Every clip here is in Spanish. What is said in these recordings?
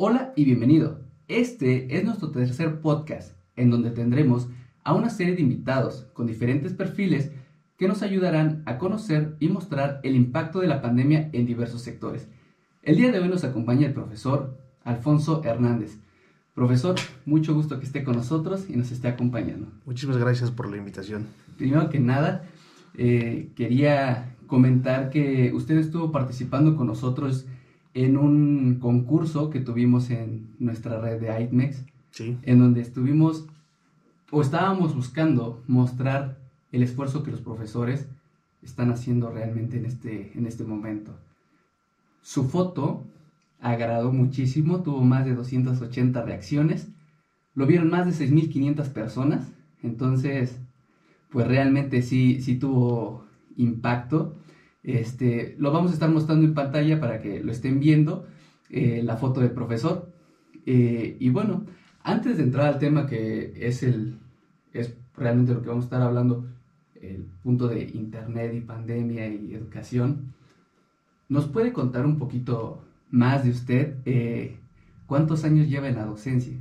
Hola y bienvenido. Este es nuestro tercer podcast, en donde tendremos a una serie de invitados con diferentes perfiles que nos ayudarán a conocer y mostrar el impacto de la pandemia en diversos sectores. El día de hoy nos acompaña el profesor Alfonso Hernández. Profesor, mucho gusto que esté con nosotros y nos esté acompañando. Muchísimas gracias por la invitación. Primero que nada, eh, quería comentar que usted estuvo participando con nosotros en un concurso que tuvimos en nuestra red de ITMEX, Sí. en donde estuvimos o estábamos buscando mostrar el esfuerzo que los profesores están haciendo realmente en este, en este momento. Su foto agradó muchísimo, tuvo más de 280 reacciones, lo vieron más de 6.500 personas, entonces, pues realmente sí, sí tuvo impacto. Este, lo vamos a estar mostrando en pantalla para que lo estén viendo, eh, la foto del profesor. Eh, y bueno, antes de entrar al tema que es, el, es realmente lo que vamos a estar hablando, el punto de Internet y pandemia y educación, ¿nos puede contar un poquito más de usted? Eh, ¿Cuántos años lleva en la docencia?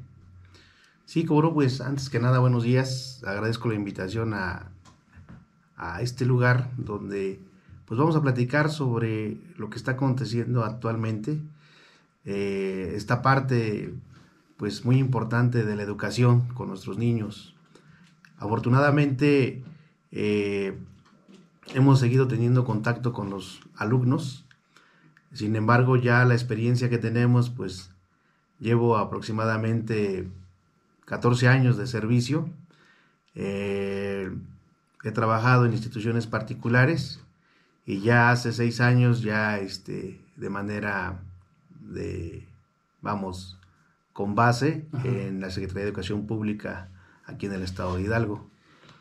Sí, como pues antes que nada, buenos días. Agradezco la invitación a, a este lugar donde pues vamos a platicar sobre lo que está aconteciendo actualmente. Eh, esta parte pues muy importante de la educación con nuestros niños. Afortunadamente eh, hemos seguido teniendo contacto con los alumnos. Sin embargo, ya la experiencia que tenemos, pues llevo aproximadamente 14 años de servicio. Eh, he trabajado en instituciones particulares y ya hace seis años ya este, de manera de, vamos, con base Ajá. en la Secretaría de Educación Pública aquí en el estado de Hidalgo.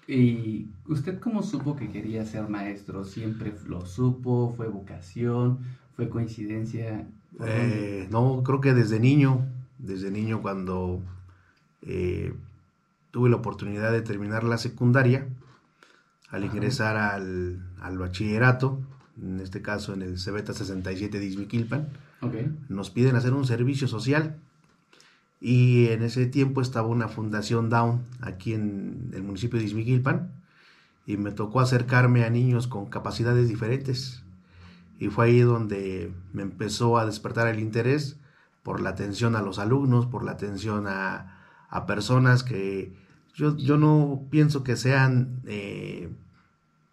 ¿Y usted cómo supo que quería ser maestro? ¿Siempre lo supo? ¿Fue vocación? ¿Fue coincidencia? Eh, no, creo que desde niño, desde niño cuando eh, tuve la oportunidad de terminar la secundaria, al ingresar al, al bachillerato, en este caso en el Cebeta 67 de Izmiquilpan, Ok. nos piden hacer un servicio social. Y en ese tiempo estaba una fundación Down aquí en el municipio de Izmiquilpan y me tocó acercarme a niños con capacidades diferentes. Y fue ahí donde me empezó a despertar el interés por la atención a los alumnos, por la atención a, a personas que yo, yo no pienso que sean eh,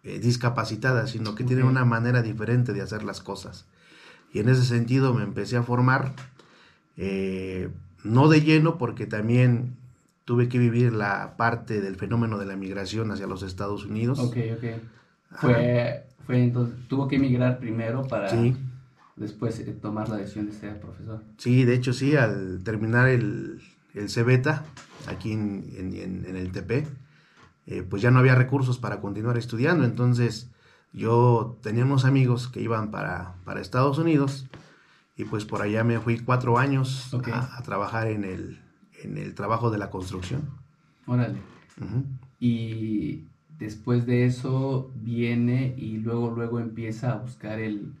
eh, discapacitadas, sino que tienen una manera diferente de hacer las cosas. Y en ese sentido me empecé a formar, eh, no de lleno, porque también tuve que vivir la parte del fenómeno de la migración hacia los Estados Unidos. Ok, ok. Fue, fue entonces, tuvo que emigrar primero para Sí, después eh, tomar la decisión de ser profesor. sí, de hecho sí, al terminar el, el Cebeta, aquí en, en- en- en el TP, eh, pues ya no había recursos para continuar estudiando, entonces yo tenía unos amigos que iban para, para Estados Unidos y pues por allá me fui cuatro años a, a trabajar en el, en el trabajo de la construcción. Órale. Y después de eso viene y luego, luego empieza a buscar el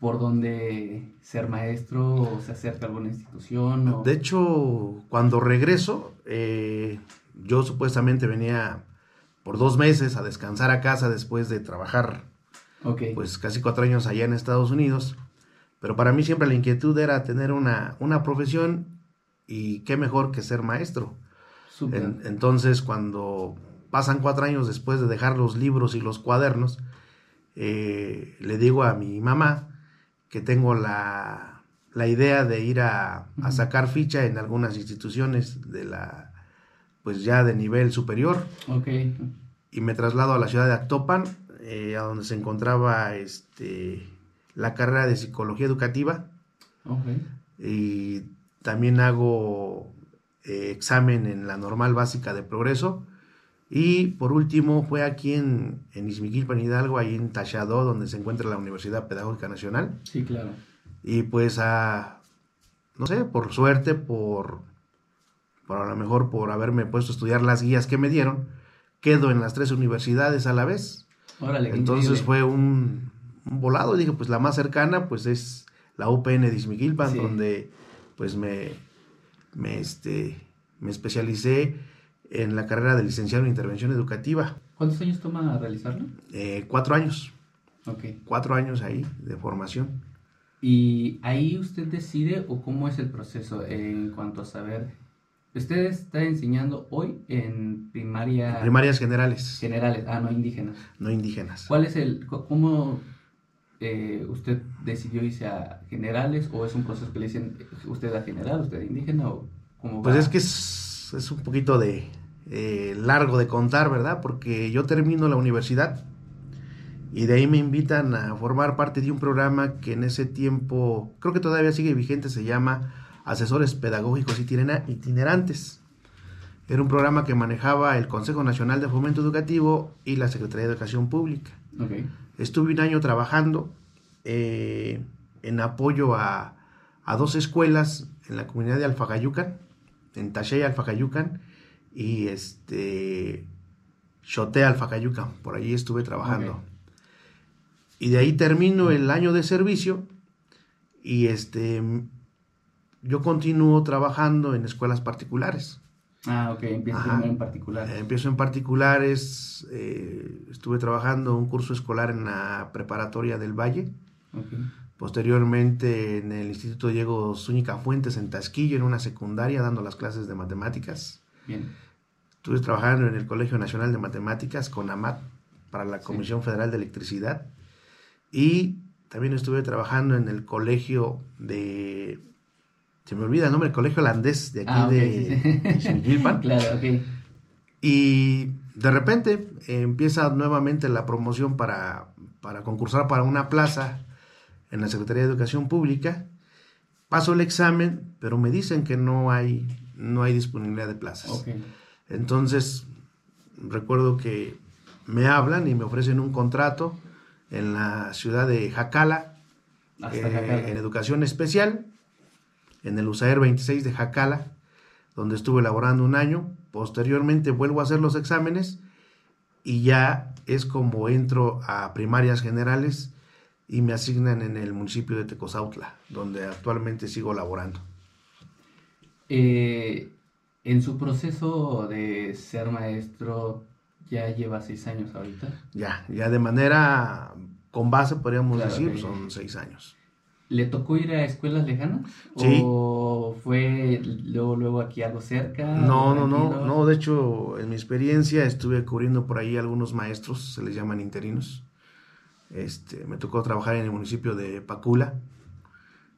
por dónde ser maestro o se acerca a alguna institución o... De hecho, cuando regreso, eh, yo supuestamente venía por dos meses a descansar a casa después de trabajar Ok. pues casi cuatro años allá en Estados Unidos. Pero para mí siempre la inquietud era tener una, una profesión y qué mejor que ser maestro. En- entonces, cuando pasan cuatro años después de dejar los libros y los cuadernos, eh, le digo a mi mamá que tengo la, la idea de ir a, a sacar ficha en algunas instituciones de la, pues ya de nivel superior, Ok. y me traslado a la ciudad de Actopan, eh, a donde se encontraba este, la carrera de psicología educativa Ok. y también hago eh, examen en la normal básica de progreso. Y por último fue aquí en, en Izmiquilpan, Hidalgo, ahí en Tachadó, donde se encuentra la Universidad Pedagógica Nacional. Sí, claro. Y pues a, no sé, por suerte, por, por a lo mejor por haberme puesto a estudiar las guías que me dieron, quedo en las tres universidades a la vez. Órale, Entonces fue un, un volado, dije, pues la más cercana pues es la UPN de Izmiquilpan, Sí. donde pues me, me, este, me especialicé en la carrera de licenciado en intervención educativa. ¿Cuántos años toma realizarlo? Eh, cuatro años. Ok. Cuatro años ahí de formación. ¿Y ahí usted decide o cómo es el proceso en cuanto a saber? Usted está enseñando hoy en primaria... Primarias generales. Generales, ah, no indígenas. No indígenas. ¿Cuál es el, cómo eh, usted decidió irse a generales o es un proceso que le dicen usted a general, usted indígena o cómo Pues es que es, es, un poquito de eh, largo de contar, ¿verdad? Porque yo termino la universidad y de ahí me invitan a formar parte de un programa que en ese tiempo, creo que todavía sigue vigente, se llama Asesores Pedagógicos Itinerantes. Era un programa que manejaba el Consejo Nacional de Fomento Educativo y la Secretaría de Educación Pública. Estuve un año trabajando eh, en apoyo a, a, dos escuelas en la comunidad de Alfagayucan, en Tashay Alfagayucan y este Chote Alfagayucan. Por allí estuve trabajando. Y de ahí termino el año de servicio y este yo continúo trabajando en escuelas particulares. Ah, ok, empiezo en particulares. empiezo en particulares, eh, estuve trabajando un curso escolar en la preparatoria del Valle. Posteriormente en el Instituto Diego Zúñiga Fuentes en Tasquillo, en una secundaria, dando las clases de matemáticas. Bien. Estuve trabajando en el Colegio Nacional de Matemáticas con AMAT para la Comisión Federal de Electricidad. Y también estuve trabajando en el colegio de se me olvida el nombre, el colegio holandés de aquí ah, de, claro, ok. Y de repente empieza nuevamente la promoción para, para, concursar para una plaza en la Secretaría de Educación Pública. Paso el examen, pero me dicen que no hay, no hay disponibilidad de plazas. Entonces, recuerdo que me hablan y me ofrecen un contrato en la ciudad de Jacala, eh, en educación especial en el USAER 26 de Jacala, donde estuve laborando un año. Posteriormente vuelvo a hacer los exámenes y ya es como entro a primarias generales y me asignan en el municipio de Tecozautla, donde actualmente sigo laborando. Eh, en su proceso de ser maestro, ya lleva seis años ahorita. Ya, ya de manera con base podríamos decir, son seis años. ¿Le tocó ir a escuelas lejanas? Sí. ¿O fue luego, luego aquí algo cerca? No, no, no, no. De hecho, en mi experiencia estuve cubriendo por ahí algunos maestros, se les llaman interinos. Este, me tocó trabajar en el municipio de Pacula,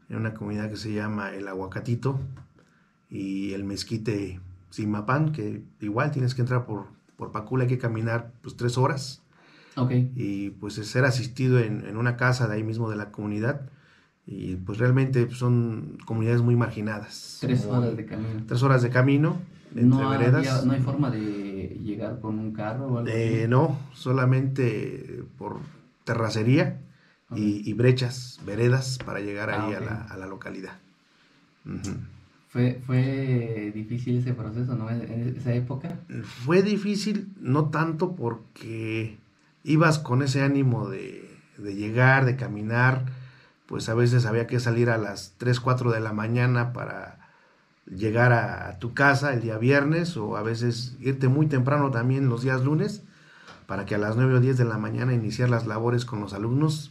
en una comunidad que se llama El Aguacatito y el Mezquite Simapán, que igual tienes que entrar por, por Pacula, hay que caminar pues tres horas. Ok. Y pues ser asistido en, en una casa de ahí mismo de la comunidad y pues realmente son comunidades muy marginadas. Tres horas de camino. Tres horas de camino entre no veredas. ¿No hay forma de llegar con un carro o algo eh, No, solamente por terracería y, brechas, veredas para llegar ah, ahí a, la, a, la, localidad. ¿Fue, ¿Fue difícil ese proceso, no? En esa época. Fue difícil, no tanto porque ibas con ese ánimo de, de llegar, de caminar, pues a veces había que salir a las 3, 4 de la mañana para llegar a, tu casa el día viernes o a veces irte muy temprano también los días lunes para que a las 9 o 10 de la mañana iniciar las labores con los alumnos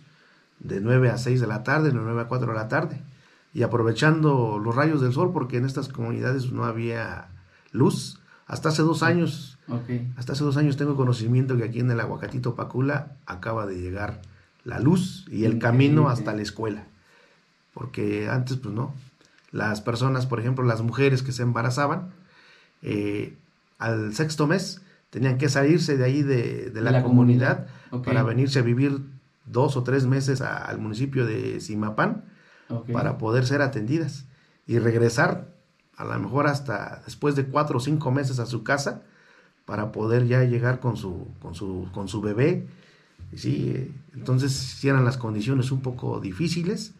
de 9 a 6 de la tarde, de 9 a 4 de la tarde y aprovechando los rayos del sol porque en estas comunidades no había luz. Hasta hace dos años, hasta hace dos años tengo conocimiento que aquí en el Aguacatito Pacula acaba de llegar la luz y el camino hasta la escuela. Porque antes, pues no. Las personas, por ejemplo, las mujeres que se embarazaban, eh, al sexto mes tenían que salirse de ahí de, la, comunidad, para venirse a vivir dos o tres meses al municipio de Simapán para poder ser atendidas y regresar a lo mejor hasta después de cuatro o cinco meses a su casa para poder ya llegar con su, con su, con su bebé Sí, entonces sí eran las condiciones un poco difíciles,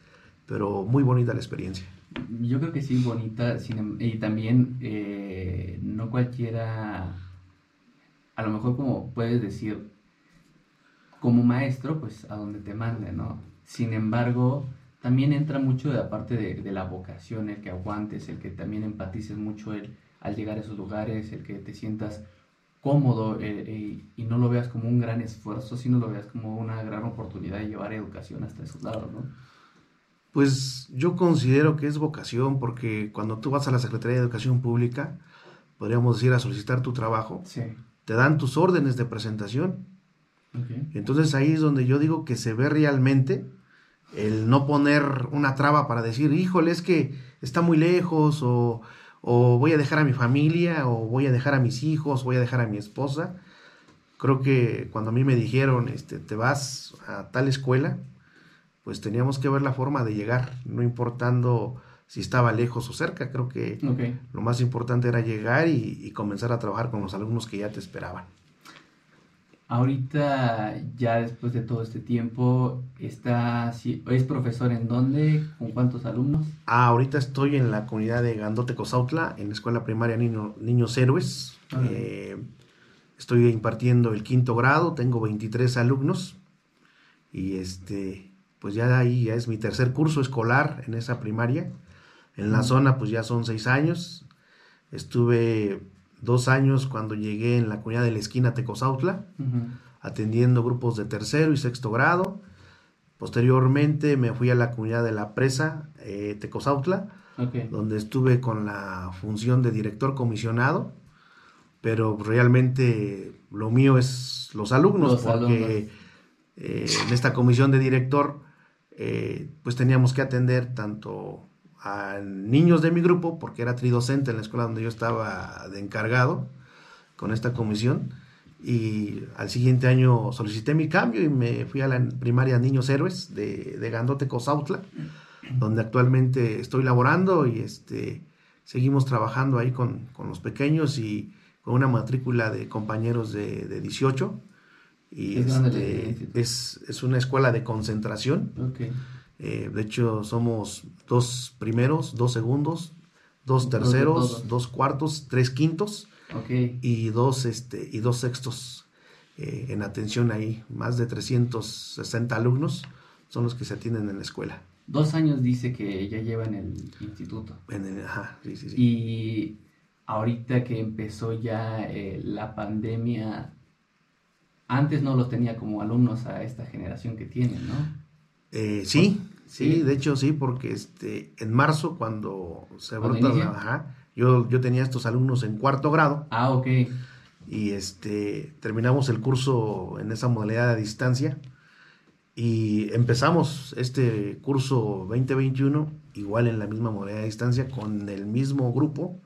pero muy bonita la experiencia. Yo creo que sí, bonita, em, y también eh, no cualquiera, a lo mejor como puedes decir, como maestro, pues a donde te mande, ¿no? Sin embargo, también entra mucho de la parte de, la vocación, el que aguantes, el que también empatices mucho el, al llegar a esos lugares, el que te sientas cómodo eh, eh, y no lo veas como un gran esfuerzo, sino lo veas como una gran oportunidad de llevar educación hasta esos lados, ¿no? Pues yo considero que es vocación porque cuando tú vas a la Secretaría de Educación Pública, podríamos decir a solicitar tu trabajo, te dan tus órdenes de presentación. Entonces ahí es donde yo digo que se ve realmente el no poner una traba para decir, híjole, es que está muy lejos o, o voy a dejar a mi familia o voy a dejar a mis hijos, voy a dejar a mi esposa. Creo que cuando a mí me dijeron, este, te vas a tal escuela, pues teníamos que ver la forma de llegar, no importando si estaba lejos o cerca. Creo que lo más importante era llegar y, comenzar a trabajar con los alumnos que ya te esperaban. Ahorita, ya después de todo este tiempo, está, ¿es profesor en dónde? ¿Con cuántos alumnos? Ah, ahorita estoy en la comunidad de Gandote Cosautla, en la escuela primaria Niños Héroes. Eh, estoy impartiendo el quinto grado, tengo 23 alumnos y este, pues ya ahí ya es mi tercer curso escolar en esa primaria. En la zona pues ya son seis años. Estuve dos años cuando llegué en la comunidad de la esquina Tecozautla, atendiendo grupos de tercero y sexto grado. Posteriormente me fui a la comunidad de la presa eh, Tecozautla, donde estuve con la función de director comisionado, pero realmente lo mío es los alumnos, porque eh, en esta comisión de director eh, pues teníamos que atender tanto a niños de mi grupo, porque era tridocente en la escuela donde yo estaba de encargado con esta comisión. Y al siguiente año solicité mi cambio y me fui a la primaria Niños Héroes de, de Gandote Cosautla, donde actualmente estoy laborando y este, seguimos trabajando ahí con, con los pequeños y con una matrícula de compañeros de, de 18. Y ¿Es, este, es, es, una escuela de concentración. Okay. Eh, de hecho, somos dos primeros, dos segundos, dos terceros, dos cuartos, tres quintos y, dos, este, y dos sextos eh, en atención ahí. Más de 360 alumnos son los que se atienden en la escuela. Dos años dice que ya lleva en el instituto. ajá, sí, sí, sí. Y ahorita que empezó ya eh, la pandemia, antes no los tenía como alumnos a esta generación que tienen, ¿no? sí, Sí, de hecho sí, porque este, en marzo cuando se brota, yo, yo tenía estos alumnos en cuarto grado. Ah, ok. Y este, terminamos el curso en esa modalidad a distancia y empezamos este curso 2021 igual en la misma modalidad de distancia con el mismo grupo.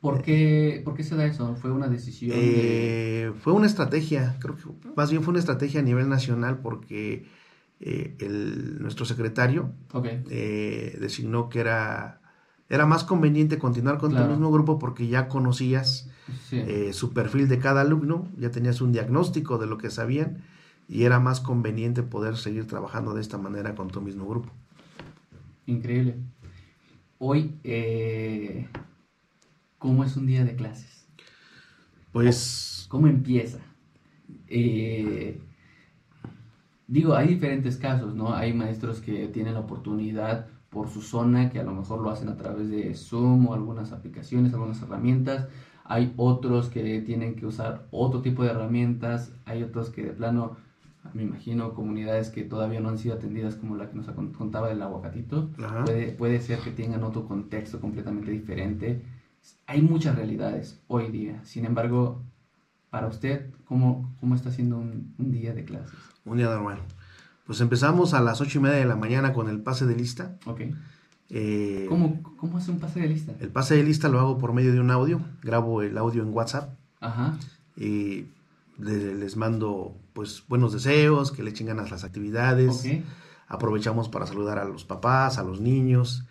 ¿Por qué, ¿por qué se da eso? ¿Fue una decisión? Eh, fue una estrategia, creo que más bien fue una estrategia a nivel nacional porque eh, el, nuestro secretario eh, designó que era, era más conveniente continuar con el mismo grupo porque ya conocías eh, su perfil de cada alumno, ya tenías un diagnóstico de lo que sabían y era más conveniente poder seguir trabajando de esta manera con tu mismo grupo. Increíble. Hoy, ¿cómo es un día de clases? Pues... ¿Cómo empieza? Eh, Digo, hay diferentes casos, ¿no? Hay maestros que tienen la oportunidad por su zona, que a lo mejor lo hacen a través de Zoom o algunas aplicaciones, algunas herramientas. Hay otros que tienen que usar otro tipo de herramientas. Hay otros que de plano, me imagino, comunidades que todavía no han sido atendidas como la que nos contaba del aguacatito. Puede, puede ser que tengan otro contexto completamente diferente. Hay muchas realidades hoy día. Sin embargo, para usted, ¿cómo, cómo está siendo un, un día de clases? Un día normal. Pues empezamos a las ocho y media de la mañana con el pase de lista. Ok. Eh, ¿Cómo, ¿Cómo hace un pase de lista? El pase de lista lo hago por medio de un audio. Grabo el audio en WhatsApp. Ajá. Y les mando pues buenos deseos, que le echen ganas las actividades. Aprovechamos para saludar a los papás, a los niños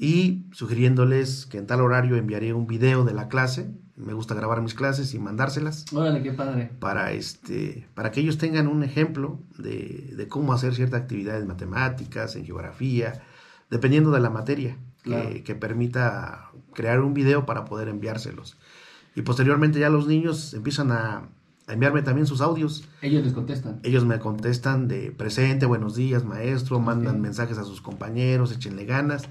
y sugiriéndoles que en tal horario enviaré un video de la clase me gusta grabar mis clases y mandárselas. Órale, qué padre. Para, este, para que ellos tengan un ejemplo de, cómo hacer ciertas actividades matemáticas, en geografía, dependiendo de la materia, que, permita crear un video para poder enviárselos. Y posteriormente ya los niños empiezan a, enviarme también sus audios. Ellos les contestan. Ellos me contestan de presente, buenos días, maestro, mandan mensajes a sus compañeros, échenle ganas.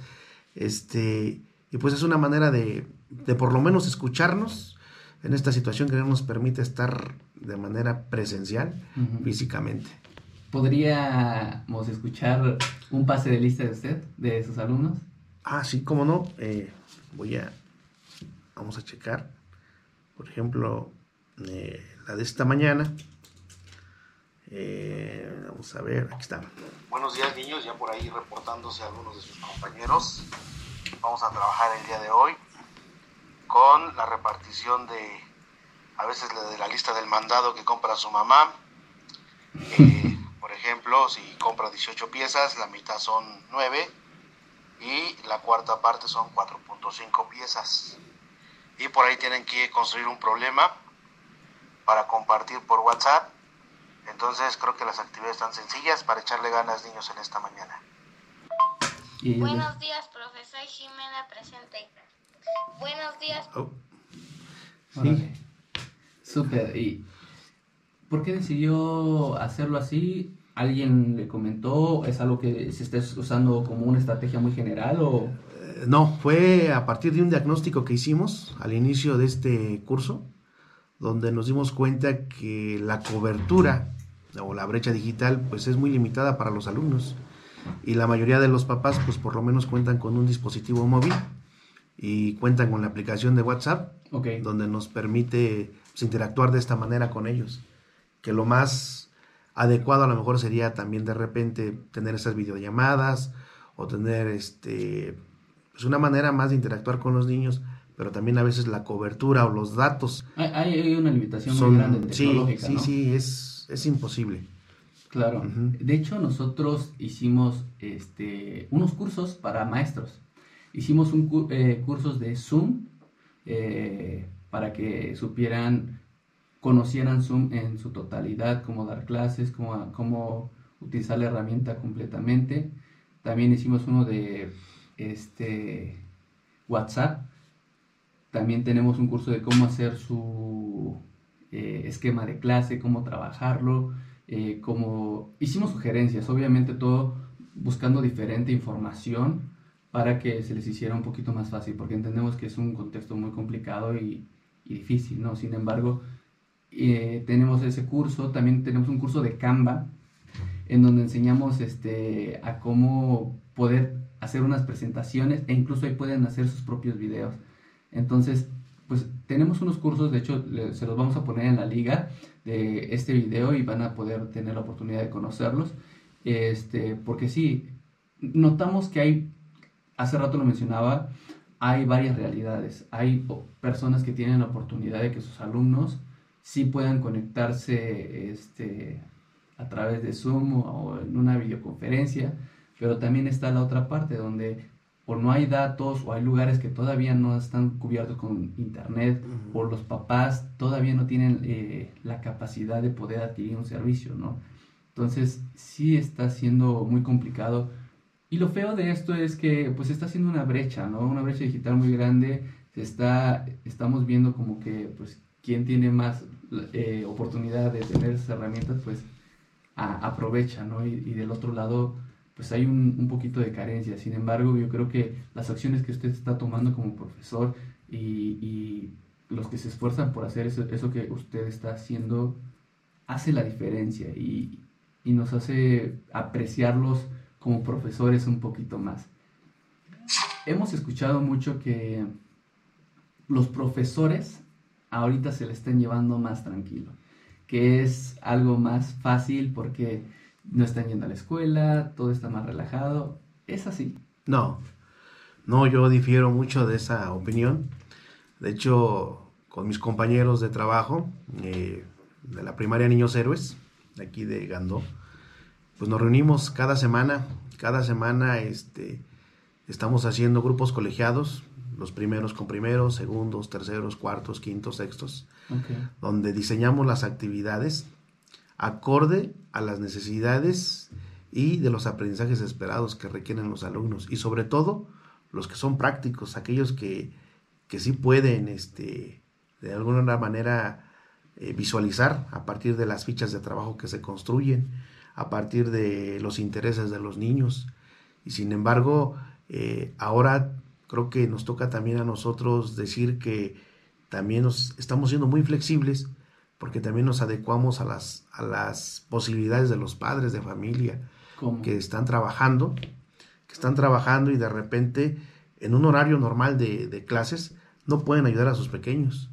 Este, y pues es una manera de, de por lo menos escucharnos en esta situación que no nos permite estar de manera presencial físicamente. ¿Podríamos escuchar un pase de lista de usted, de sus alumnos? Ah, sí, cómo no. Eh, voy a. Vamos a checar. Por ejemplo, eh, la de esta mañana. Eh, vamos a ver, aquí está. Buenos días, niños. Ya por ahí reportándose algunos de sus compañeros. Vamos a trabajar el día de hoy con la repartición de. A veces la de la lista del mandado que compra su mamá. Eh, por ejemplo, si compra 18 piezas, la mitad son 9 y la cuarta parte son 4.5 piezas. Y por ahí tienen que construir un problema para compartir por WhatsApp. Entonces creo que las actividades están sencillas para echarle ganas niños en esta mañana. Buenos días, profesor Jimena presente. Buenos días, Oh, Órale. Súper. ¿Y por qué decidió hacerlo así? ¿Alguien le comentó? ¿Es algo que se está usando como una estrategia muy general o...? Eh, No, fue a partir de un diagnóstico que hicimos al inicio de este curso, donde nos dimos cuenta que la cobertura o la brecha digital pues es muy limitada para los alumnos y la mayoría de los papás pues por lo menos cuentan con un dispositivo móvil y cuentan con la aplicación de WhatsApp donde nos permite pues, interactuar de esta manera con ellos. Que lo más adecuado a lo mejor sería también de repente tener esas videollamadas o tener este pues una manera más de interactuar con los niños, pero también a veces la cobertura o los datos Hay, hay una limitación muy grande sí, tecnológica, sí, ¿no? sí, es, es imposible. Claro. Ujú. De hecho, nosotros hicimos este, unos cursos para maestros. Hicimos un, eh, cursos de Zoom eh, para que supieran, conocieran Zoom en su totalidad, cómo dar clases, cómo, cómo utilizar la herramienta completamente. También hicimos uno de este, WhatsApp. También tenemos un curso de cómo hacer su eh, esquema de clase, cómo trabajarlo, cómo hicimos sugerencias, obviamente todo buscando diferente información para que se les hiciera un poquito más fácil, porque entendemos que es un contexto muy complicado y, difícil, ¿no? Sin embargo, eh, tenemos ese curso, también tenemos un curso de Canva, en donde enseñamos este, a cómo poder hacer unas presentaciones e incluso ahí pueden hacer sus propios videos. Entonces, pues tenemos unos cursos, de hecho se los vamos a poner en la liga de este video y van a poder tener la oportunidad de conocerlos. Este, porque sí, notamos que hay, hace rato lo mencionaba, hay varias realidades. Hay personas que tienen la oportunidad de que sus alumnos sí puedan conectarse este, a través de Zoom o, o en una videoconferencia, pero también está la otra parte donde o no hay datos o hay lugares que todavía no están cubiertos con internet o los papás todavía no tienen eh, la capacidad de poder adquirir un servicio, ¿no? Entonces sí está siendo muy complicado y lo feo de esto es que pues está haciendo una brecha, ¿no? Una brecha digital muy grande, se está, estamos viendo como que pues quien tiene más eh, oportunidad de tener esas herramientas pues aprovecha, ¿no? Y, del otro lado pues hay un, poquito de carencia. Sin embargo, yo creo que las acciones que usted está tomando como profesor y, y los que se esfuerzan por hacer eso, eso que usted está haciendo hace la diferencia y, y nos hace apreciarlos como profesores un poquito más. Hemos escuchado mucho que los profesores ahorita se le están llevando más tranquilo, que es algo más fácil porque no están yendo a la escuela, todo está más relajado. Es así. No, no, yo difiero mucho de esa opinión. De hecho, con mis compañeros de trabajo eh, de la primaria Niños Héroes, de aquí de Gandó, pues nos reunimos cada semana. Cada semana este, estamos haciendo grupos colegiados, los primeros con primeros, segundos, terceros, cuartos, quintos, sextos, donde diseñamos las actividades acorde a las necesidades y de los aprendizajes esperados que requieren los alumnos y sobre todo los que son prácticos, aquellos que, que sí pueden este, de alguna manera eh, visualizar a partir de las fichas de trabajo que se construyen, a partir de los intereses de los niños. Y sin embargo, eh, ahora creo que nos toca también a nosotros decir que también nos estamos siendo muy flexibles porque también nos adecuamos a las, a las posibilidades de los padres de familia que están trabajando, que están trabajando y de repente en un horario normal de, de clases no pueden ayudar a sus pequeños.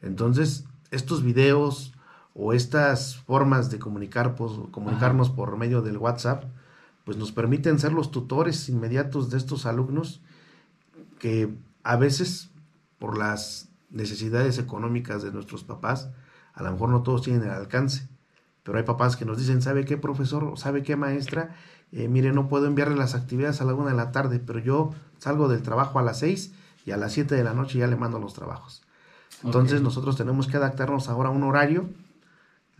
Entonces, estos videos o estas formas de comunicar, pues, comunicarnos por medio del WhatsApp, pues nos permiten ser los tutores inmediatos de estos alumnos que a veces por las necesidades económicas de nuestros papás, a lo mejor no todos tienen el alcance, pero hay papás que nos dicen, ¿sabe qué profesor? ¿Sabe qué maestra? Eh, mire, no puedo enviarle las actividades a la una de la tarde, pero yo salgo del trabajo a las seis y a las siete de la noche ya le mando los trabajos. Entonces nosotros tenemos que adaptarnos ahora a un horario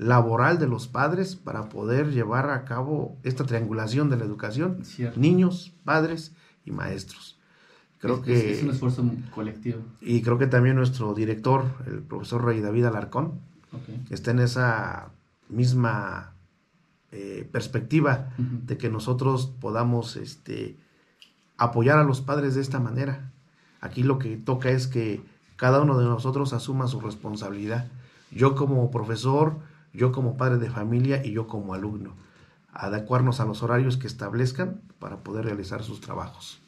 laboral de los padres para poder llevar a cabo esta triangulación de la educación, niños, padres y maestros. Creo que es un esfuerzo colectivo. Y creo que también nuestro director, el profesor Rey David Alarcón, está en esa misma eh, perspectiva de que nosotros podamos este, apoyar a los padres de esta manera. Aquí lo que toca es que cada uno de nosotros asuma su responsabilidad. Yo como profesor, yo como padre de familia y yo como alumno. Adecuarnos a los horarios que establezcan para poder realizar sus trabajos.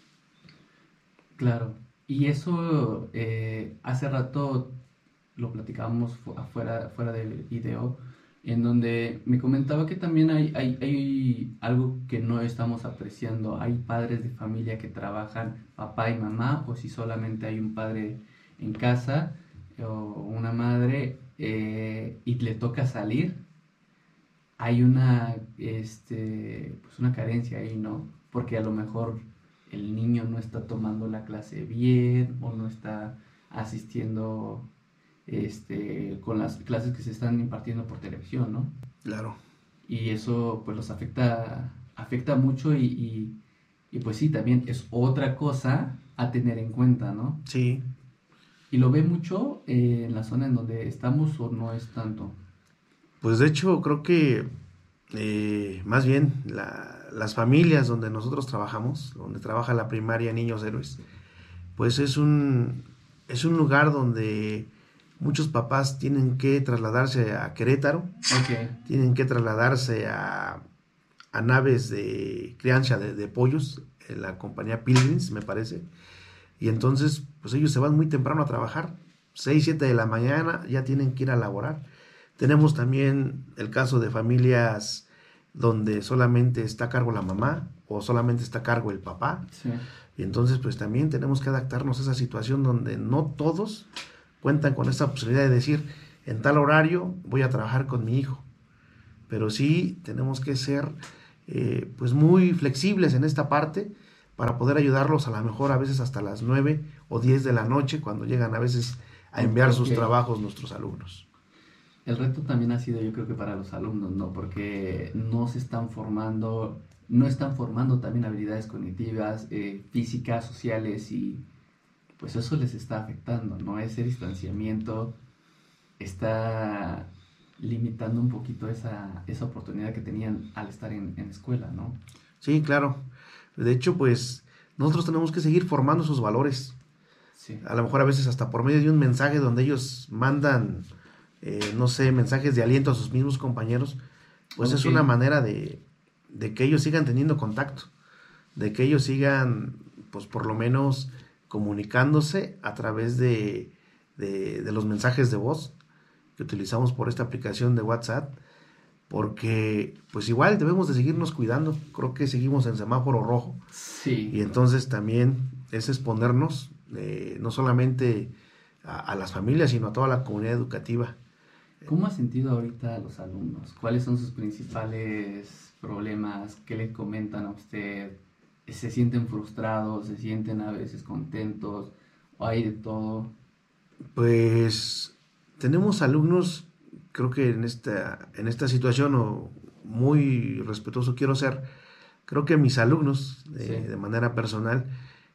Claro. Y eso eh, hace rato lo platicábamos afuera, fuera del video, en donde me comentaba que también hay, hay, hay, algo que no estamos apreciando. Hay padres de familia que trabajan, papá y mamá, o si solamente hay un padre en casa o una madre eh, y le toca salir, hay una, este, pues una carencia ahí, ¿no? Porque a lo mejor el niño no está tomando la clase bien o no está asistiendo este, con las clases que se están impartiendo por televisión, ¿no? Claro. Y eso pues los afecta, afecta mucho y, y pues sí, también es otra cosa a tener en cuenta, ¿no? Sí. ¿Y lo ve mucho eh, en la zona en donde estamos o no es tanto? Pues de hecho creo que eh, más bien las familias donde nosotros trabajamos, donde trabaja la primaria Niños Héroes, pues es un, es un lugar donde muchos papás tienen que trasladarse a Querétaro, tienen que trasladarse a, a naves de crianza de, de, pollos, en la compañía Pilgrims, me parece, y entonces, pues ellos se van muy temprano a trabajar, 6, 7 de la mañana, ya tienen que ir a laborar. Tenemos también el caso de familias donde solamente está a cargo la mamá o solamente está a cargo el papá. Y entonces, pues también tenemos que adaptarnos a esa situación donde no todos cuentan con esa posibilidad de decir, en tal horario voy a trabajar con mi hijo. Pero sí tenemos que ser eh, pues muy flexibles en esta parte para poder ayudarlos a lo mejor a veces hasta las 9 o 10 de la noche cuando llegan a veces a enviar sus trabajos nuestros alumnos. El reto también ha sido yo creo que para los alumnos, ¿no? Porque no se están formando, no están formando también habilidades cognitivas, eh, físicas, sociales y pues eso les está afectando, ¿no? Ese distanciamiento está limitando un poquito esa, esa oportunidad que tenían al estar en, en escuela, ¿no? Sí, claro. De hecho, pues nosotros tenemos que seguir formando sus valores. A lo mejor a veces hasta por medio de un mensaje donde ellos mandan, eh, no sé, mensajes de aliento a sus mismos compañeros, pues es una manera de, que ellos sigan teniendo contacto, de que ellos sigan, pues por lo menos comunicándose a través de, de los mensajes de voz que utilizamos por esta aplicación de WhatsApp porque pues igual debemos de seguirnos cuidando. Creo que seguimos en semáforo rojo. Sí. Y entonces también es exponernos eh, no solamente a, las familias, sino a toda la comunidad educativa. ¿Cómo ha sentido ahorita a los alumnos? ¿Cuáles son sus principales problemas? ¿Qué le comentan a usted? ¿Se sienten frustrados? ¿Se sienten a veces contentos? ¿O hay de todo? Pues tenemos alumnos creo que en esta, en esta situación, o muy respetuoso quiero ser, creo que mis alumnos, eh, de manera personal,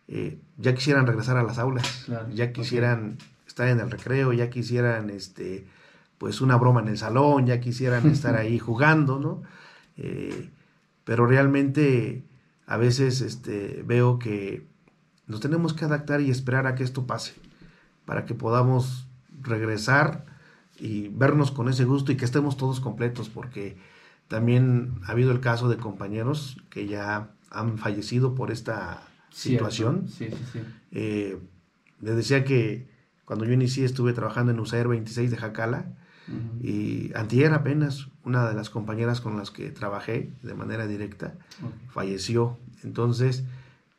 eh, ya quisieran regresar a las aulas, ya quisieran estar en el recreo, ya quisieran este, pues una broma en el salón, ya quisieran estar ahí jugando, ¿no? Eh, pero realmente a veces este, veo que nos tenemos que adaptar y esperar a que esto pase, para que podamos regresar y vernos con ese gusto y que estemos todos completos, porque también ha habido el caso de compañeros que ya han fallecido por esta situación. Sí, sí, sí. Eh, les decía que cuando yo inicié estuve trabajando en USAER 26 de Jacala y antier apenas una de las compañeras con las que trabajé de manera directa falleció. Entonces,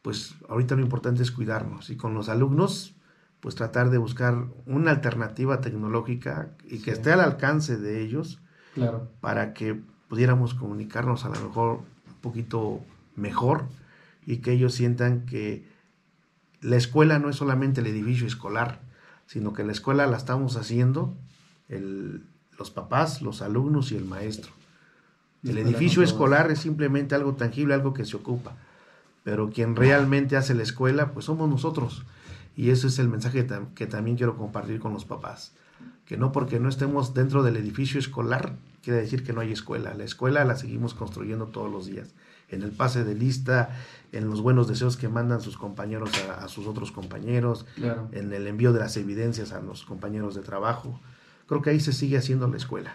pues ahorita lo importante es cuidarnos y con los alumnos pues tratar de buscar una alternativa tecnológica y que esté al alcance de ellos claro. para que pudiéramos comunicarnos a lo mejor un poquito mejor y que ellos sientan que la escuela no es solamente el edificio escolar, sino que la escuela la estamos haciendo el, los papás, los alumnos y el maestro. El edificio escolar es simplemente algo tangible, algo que se ocupa, pero quien realmente hace la escuela, pues somos nosotros. Y ese es el mensaje que también quiero compartir con los papás. Que no porque no estemos dentro del edificio escolar, quiere decir que no hay escuela. La escuela la seguimos construyendo todos los días. En el pase de lista, en los buenos deseos que mandan sus compañeros a, sus otros compañeros, en el envío de las evidencias a los compañeros de trabajo. Creo que ahí se sigue haciendo la escuela.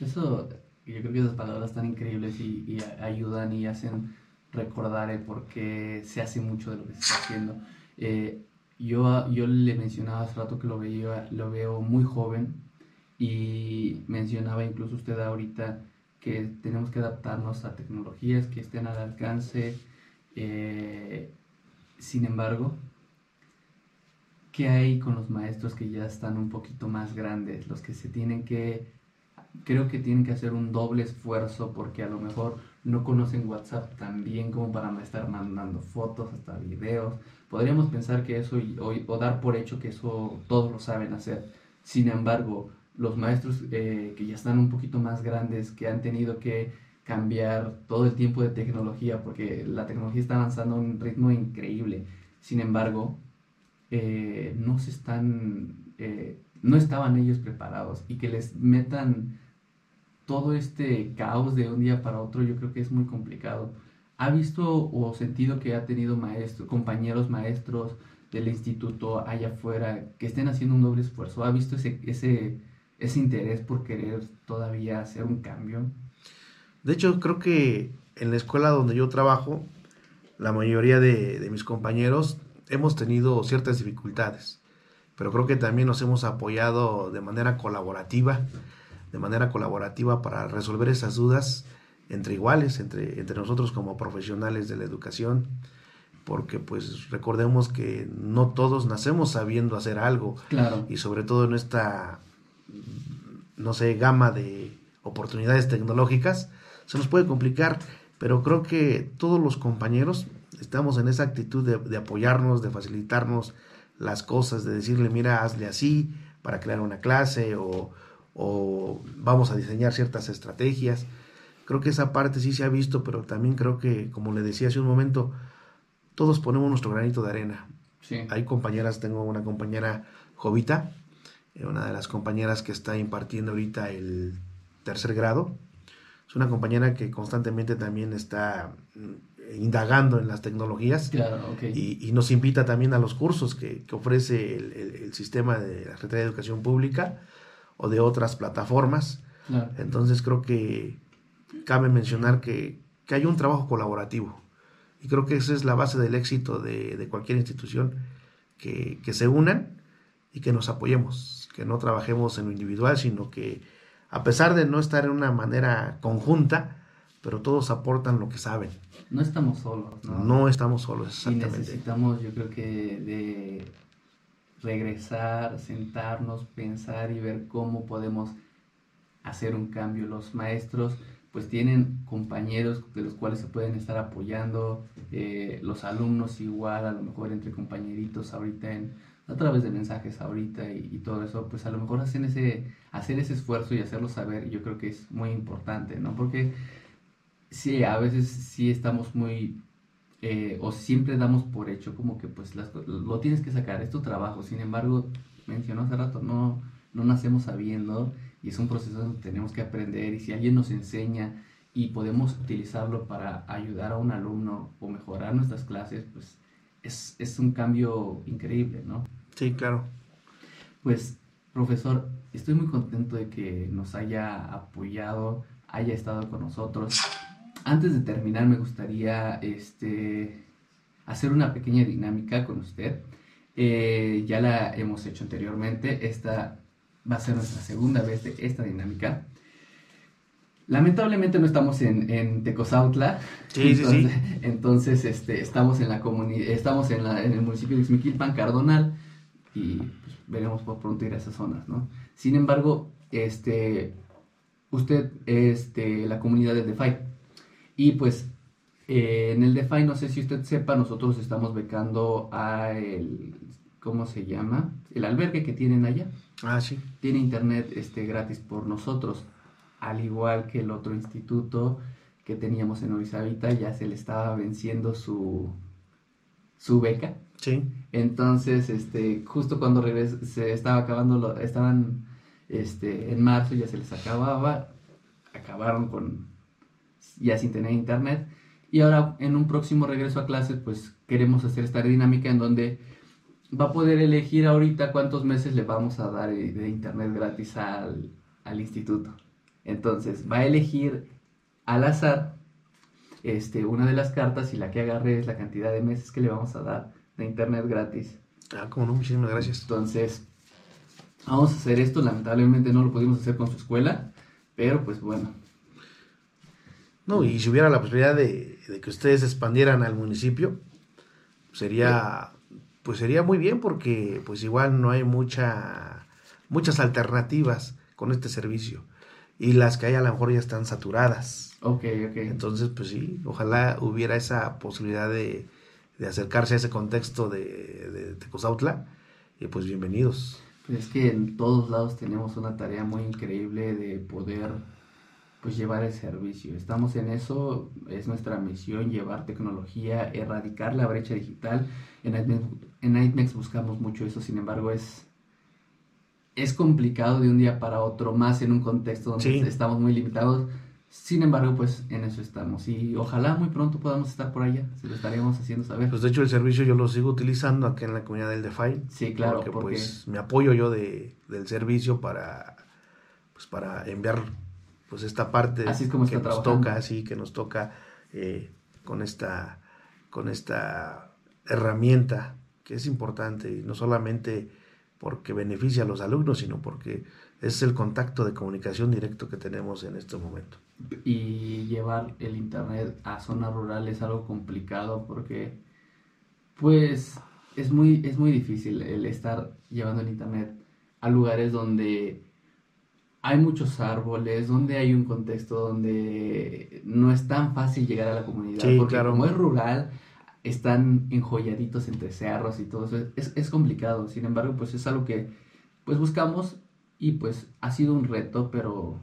Eso, yo creo que esas palabras tan increíbles y, ayudan y hacen recordar el por qué se hace mucho de lo que se está haciendo. Eh, yo, yo le mencionaba hace rato que lo, veía, lo veo muy joven y mencionaba incluso usted ahorita que tenemos que adaptarnos a tecnologías que estén al alcance. Eh, sin embargo, ¿qué hay con los maestros que ya están un poquito más grandes? Los que se tienen que, creo que tienen que hacer un doble esfuerzo porque a lo mejor no conocen WhatsApp tan bien como para estar mandando fotos, hasta videos Podríamos pensar que eso o, dar por hecho que eso todos lo saben hacer. Sin embargo, los maestros eh, que ya están un poquito más grandes, que han tenido que cambiar todo el tiempo de tecnología, porque la tecnología está avanzando a un ritmo increíble. Sin embargo, eh, no se están, eh, no estaban ellos preparados y que les metan todo este caos de un día para otro, yo creo que es muy complicado. ¿Ha visto o sentido que ha tenido maestros, compañeros maestros del instituto allá afuera que estén haciendo un doble esfuerzo? ¿Ha visto ese, ese, ese interés por querer todavía hacer un cambio? De hecho, creo que en la escuela donde yo trabajo, la mayoría de, de mis compañeros hemos tenido ciertas dificultades, pero creo que también nos hemos apoyado de manera colaborativa, de manera colaborativa para resolver esas dudas entre iguales, entre, entre nosotros como profesionales de la educación, porque pues recordemos que no todos nacemos sabiendo hacer algo, y sobre todo en esta, no sé, gama de oportunidades tecnológicas, se nos puede complicar, pero creo que todos los compañeros estamos en esa actitud de, de apoyarnos, de facilitarnos las cosas, de decirle, mira, hazle así para crear una clase o, o vamos a diseñar ciertas estrategias. Creo que esa parte sí se ha visto, pero también creo que, como le decía hace un momento, todos ponemos nuestro granito de arena. Hay compañeras, tengo una compañera Jovita, eh, una de las compañeras que está impartiendo ahorita el tercer grado. Es una compañera que constantemente también está mm, indagando en las tecnologías y, nos invita también a los cursos que, ofrece el, sistema de la Secretaría de Educación Pública o de otras plataformas. Entonces creo que cabe mencionar que, hay un trabajo colaborativo. Y creo que esa es la base del éxito de, cualquier institución, que, se unan y que nos apoyemos, que no trabajemos en lo individual, sino que a pesar de no estar en una manera conjunta, pero todos aportan lo que saben. No estamos solos. No, no estamos solos, exactamente. Y necesitamos, yo creo que, de regresar, sentarnos, pensar y ver cómo podemos hacer un cambio. Los maestros pues tienen compañeros de los cuales se pueden estar apoyando, eh, los alumnos igual, a lo mejor entre compañeritos ahorita a través de mensajes ahorita y, todo eso, pues a lo mejor hacen ese, hacer ese esfuerzo y hacerlo saber, yo creo que es muy importante, ¿no? Porque sí, a veces sí estamos muy, eh, o siempre damos por hecho como que pues lo tienes que sacar, es tu trabajo, sin embargo, mencionó hace rato, no, no nacemos sabiendo y es un proceso donde tenemos que aprender y si alguien nos enseña y podemos utilizarlo para ayudar a un alumno o mejorar nuestras clases, pues es, es un cambio increíble, ¿no? Sí, claro. Pues, profesor, estoy muy contento de que nos haya apoyado, haya estado con nosotros. Antes de terminar, me gustaría este, hacer una pequeña dinámica con usted. Eh, ya la hemos hecho anteriormente. Esta va a ser nuestra segunda vez de esta dinámica. Lamentablemente no estamos en, en Tecozautla. Sí, sí, entonces, sí. Entonces, este, estamos en la comunidad, estamos en, la, en el municipio de Xmiquilpan, Cardonal, y pues, veremos por pronto ir a esas zonas, ¿no? Sin embargo, este, usted es de la comunidad del DeFi. Y pues, eh, en el DeFi, no sé si usted sepa, nosotros estamos becando a el, ¿cómo se llama? El albergue que tienen allá Ah, sí. tiene internet este, gratis por nosotros, al igual que el otro instituto que teníamos en Orizabita, ya se le estaba venciendo su, su beca. Sí. Entonces, este, justo cuando regres- se estaba acabando, lo- estaban este, en marzo, ya se les acababa, acabaron con ya sin tener internet. Y ahora en un próximo regreso a clases, pues queremos hacer esta dinámica en donde va a poder elegir ahorita cuántos meses le vamos a dar de internet gratis al, al instituto. Entonces va a elegir al azar este, una de las cartas y la que agarre es la cantidad de meses que le vamos a dar de internet gratis. Ah, cómo no, muchísimas gracias. Entonces, vamos a hacer esto. Lamentablemente no lo pudimos hacer con su escuela, pero pues bueno. No, y si hubiera la posibilidad de, de que ustedes expandieran al municipio, sería, pues sería muy bien porque pues igual no hay mucha, muchas alternativas con este servicio. Y las que hay a lo mejor ya están saturadas. Ok, ok. Entonces, pues sí, ojalá hubiera esa posibilidad de, de acercarse a ese contexto de, de Tecozautla. Y pues bienvenidos. Pues es que en todos lados tenemos una tarea muy increíble de poder pues llevar el servicio. Estamos en eso, es nuestra misión llevar tecnología, erradicar la brecha digital. En Nightmex buscamos mucho eso, sin embargo es es complicado de un día para otro, más en un contexto donde Sí. estamos muy limitados. Sin embargo, pues en eso estamos y ojalá muy pronto podamos estar por allá, se lo estaríamos haciendo saber. Pues de hecho el servicio yo lo sigo utilizando acá en la comunidad del DeFi. Sí, claro, porque, porque- pues me apoyo yo de, del servicio para pues para enviar pues esta parte Así es como que nos trabajando. toca así que nos toca eh, con esta con esta herramienta que es importante y no solamente porque beneficia a los alumnos sino porque es el contacto de comunicación directo que tenemos en este momento y llevar el internet a zonas rurales es algo complicado porque pues es muy es muy difícil el estar llevando el internet a lugares donde hay muchos árboles, donde hay un contexto donde no es tan fácil llegar a la comunidad Sí, porque claro. como es rural están enjolladitos entre cerros y todo eso es, es complicado, sin embargo pues es algo que pues buscamos y pues ha sido un reto, pero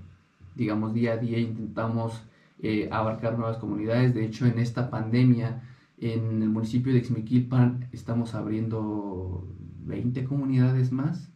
digamos día a día intentamos eh, abarcar nuevas comunidades. De hecho, en esta pandemia, en el municipio de Xmiquilpan estamos abriendo 20 comunidades más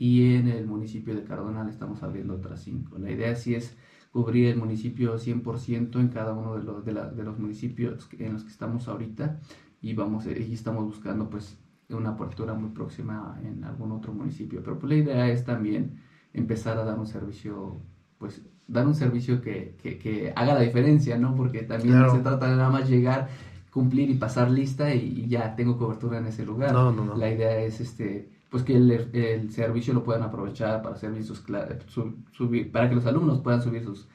y en el municipio de Cardonal estamos abriendo otras 5. La idea sí es cubrir el municipio 100% en cada uno de los, de, la- de los municipios en los que estamos ahorita y, vamos, eh, y estamos buscando pues una apertura muy próxima en algún otro municipio. Pero pues la idea es también empezar a dar un servicio, pues dar un servicio que, que, que haga la diferencia, ¿no? Porque también Claro. se trata de nada más llegar, cumplir y pasar lista y, y ya tengo cobertura en ese lugar. No, no, no. La idea es este pues que el, el servicio lo puedan aprovechar para hacer bien sus cla- su- subir, para que los alumnos puedan subir sus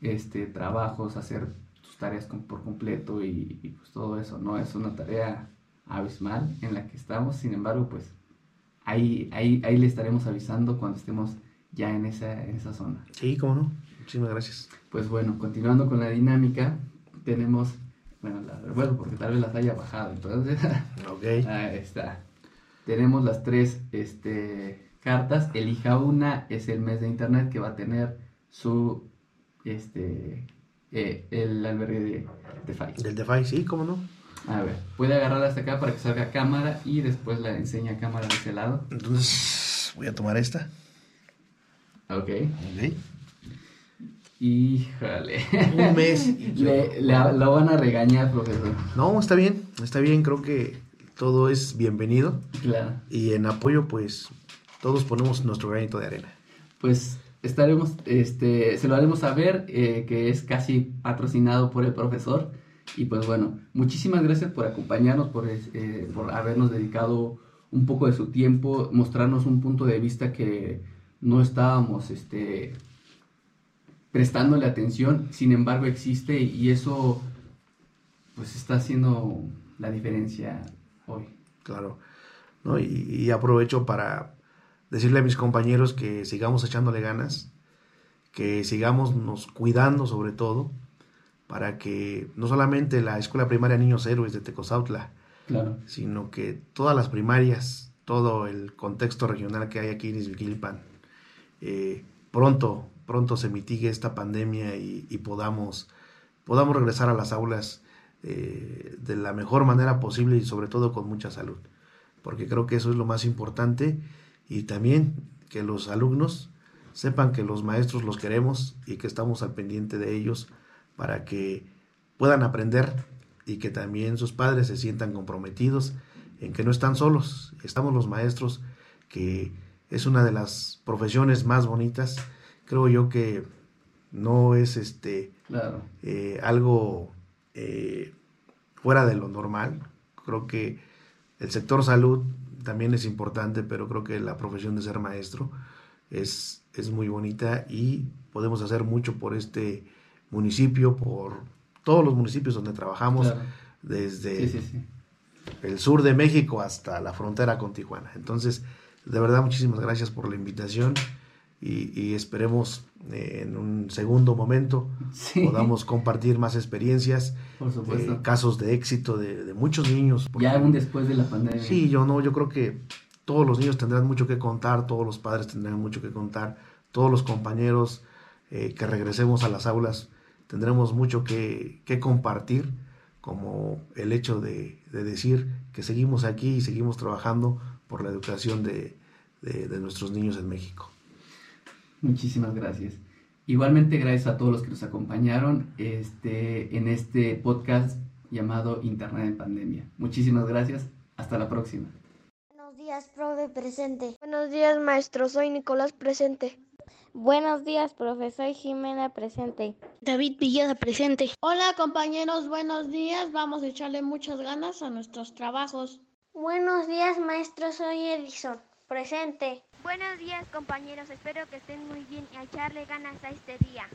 este trabajos, hacer sus tareas con- por completo y, y, pues todo eso, ¿no? Es una tarea abismal en la que estamos, sin embargo, pues ahí, ahí, ahí le estaremos avisando cuando estemos ya en esa, en esa zona. sí cómo no muchísimas gracias Pues bueno, continuando con la dinámica, tenemos, bueno, la, bueno, porque tal vez las haya bajado, entonces ok Ahí está. Tenemos las tres este, cartas. Elija una. Es el mes de internet que va a tener su. Este. eh, el albergue de, de Fai. del DeFi sí cómo no A ver, puede agarrarla hasta acá para que salga cámara y después la enseña cámara de ese lado. Entonces voy a tomar esta. Ok. ¿ok? Híjole. Un mes. y yo- Le, le- lo van a regañar, profesor. No, está bien, está bien, creo que todo es bienvenido Claro. y en apoyo pues todos ponemos nuestro granito de arena. Pues estaremos, este, se lo haremos saber eh, que es casi patrocinado por el profesor. Y pues bueno, muchísimas gracias por acompañarnos, por, eh, por habernos dedicado un poco de su tiempo, mostrarnos un punto de vista que no estábamos este, prestándole atención, sin embargo existe y eso pues está haciendo la diferencia hoy. Claro. ¿no? Y, y aprovecho para decirle a mis compañeros que sigamos echándole ganas, que sigamos nos cuidando sobre todo, para que no solamente la Escuela Primaria Niños Héroes de Tecozautla, Claro, sino que todas las primarias, todo el contexto regional que hay aquí en Izmiquilpan, eh, pronto, pronto se mitigue esta pandemia y, y podamos, podamos regresar a las aulas eh, de la mejor manera posible y sobre todo con mucha salud, porque creo que eso es lo más importante. Y también que los alumnos sepan que los maestros los queremos y que estamos al pendiente de ellos para que puedan aprender y que también sus padres se sientan comprometidos en que no están solos, estamos los maestros, que es una de las profesiones más bonitas, creo yo que no es este claro. eh, algo eh, fuera de lo normal, creo que el sector salud también es importante, pero creo que la profesión de ser maestro es, es muy bonita y podemos hacer mucho por este municipio, por todos los municipios donde trabajamos, claro. desde Sí, sí, sí. el sur de México hasta la frontera con Tijuana. Entonces, de verdad, muchísimas gracias por la invitación y, y esperemos eh, en un segundo momento Sí, podamos compartir más experiencias, por supuesto. eh, casos de éxito de, de muchos niños. porque- ya un después de la pandemia. Sí, yo no, yo creo que todos los niños tendrán mucho que contar, todos los padres tendrán mucho que contar, todos los compañeros eh, que regresemos a las aulas tendremos mucho que, que compartir, como el hecho de, de decir que seguimos aquí y seguimos trabajando por la educación de, de- de nuestros niños en México. Muchísimas gracias. Igualmente gracias a todos los que nos acompañaron este, en este podcast llamado Internet en Pandemia. Muchísimas gracias. Hasta la próxima. Buenos días, profe presente. Buenos días, maestro. Soy Nicolás presente. Buenos días, profesor Jimena presente. David Villada presente. Hola compañeros, buenos días. Vamos a echarle muchas ganas a nuestros trabajos. Buenos días, maestro. Soy Edison. Presente. Buenos días compañeros, espero que estén muy bien y a echarle ganas a este día.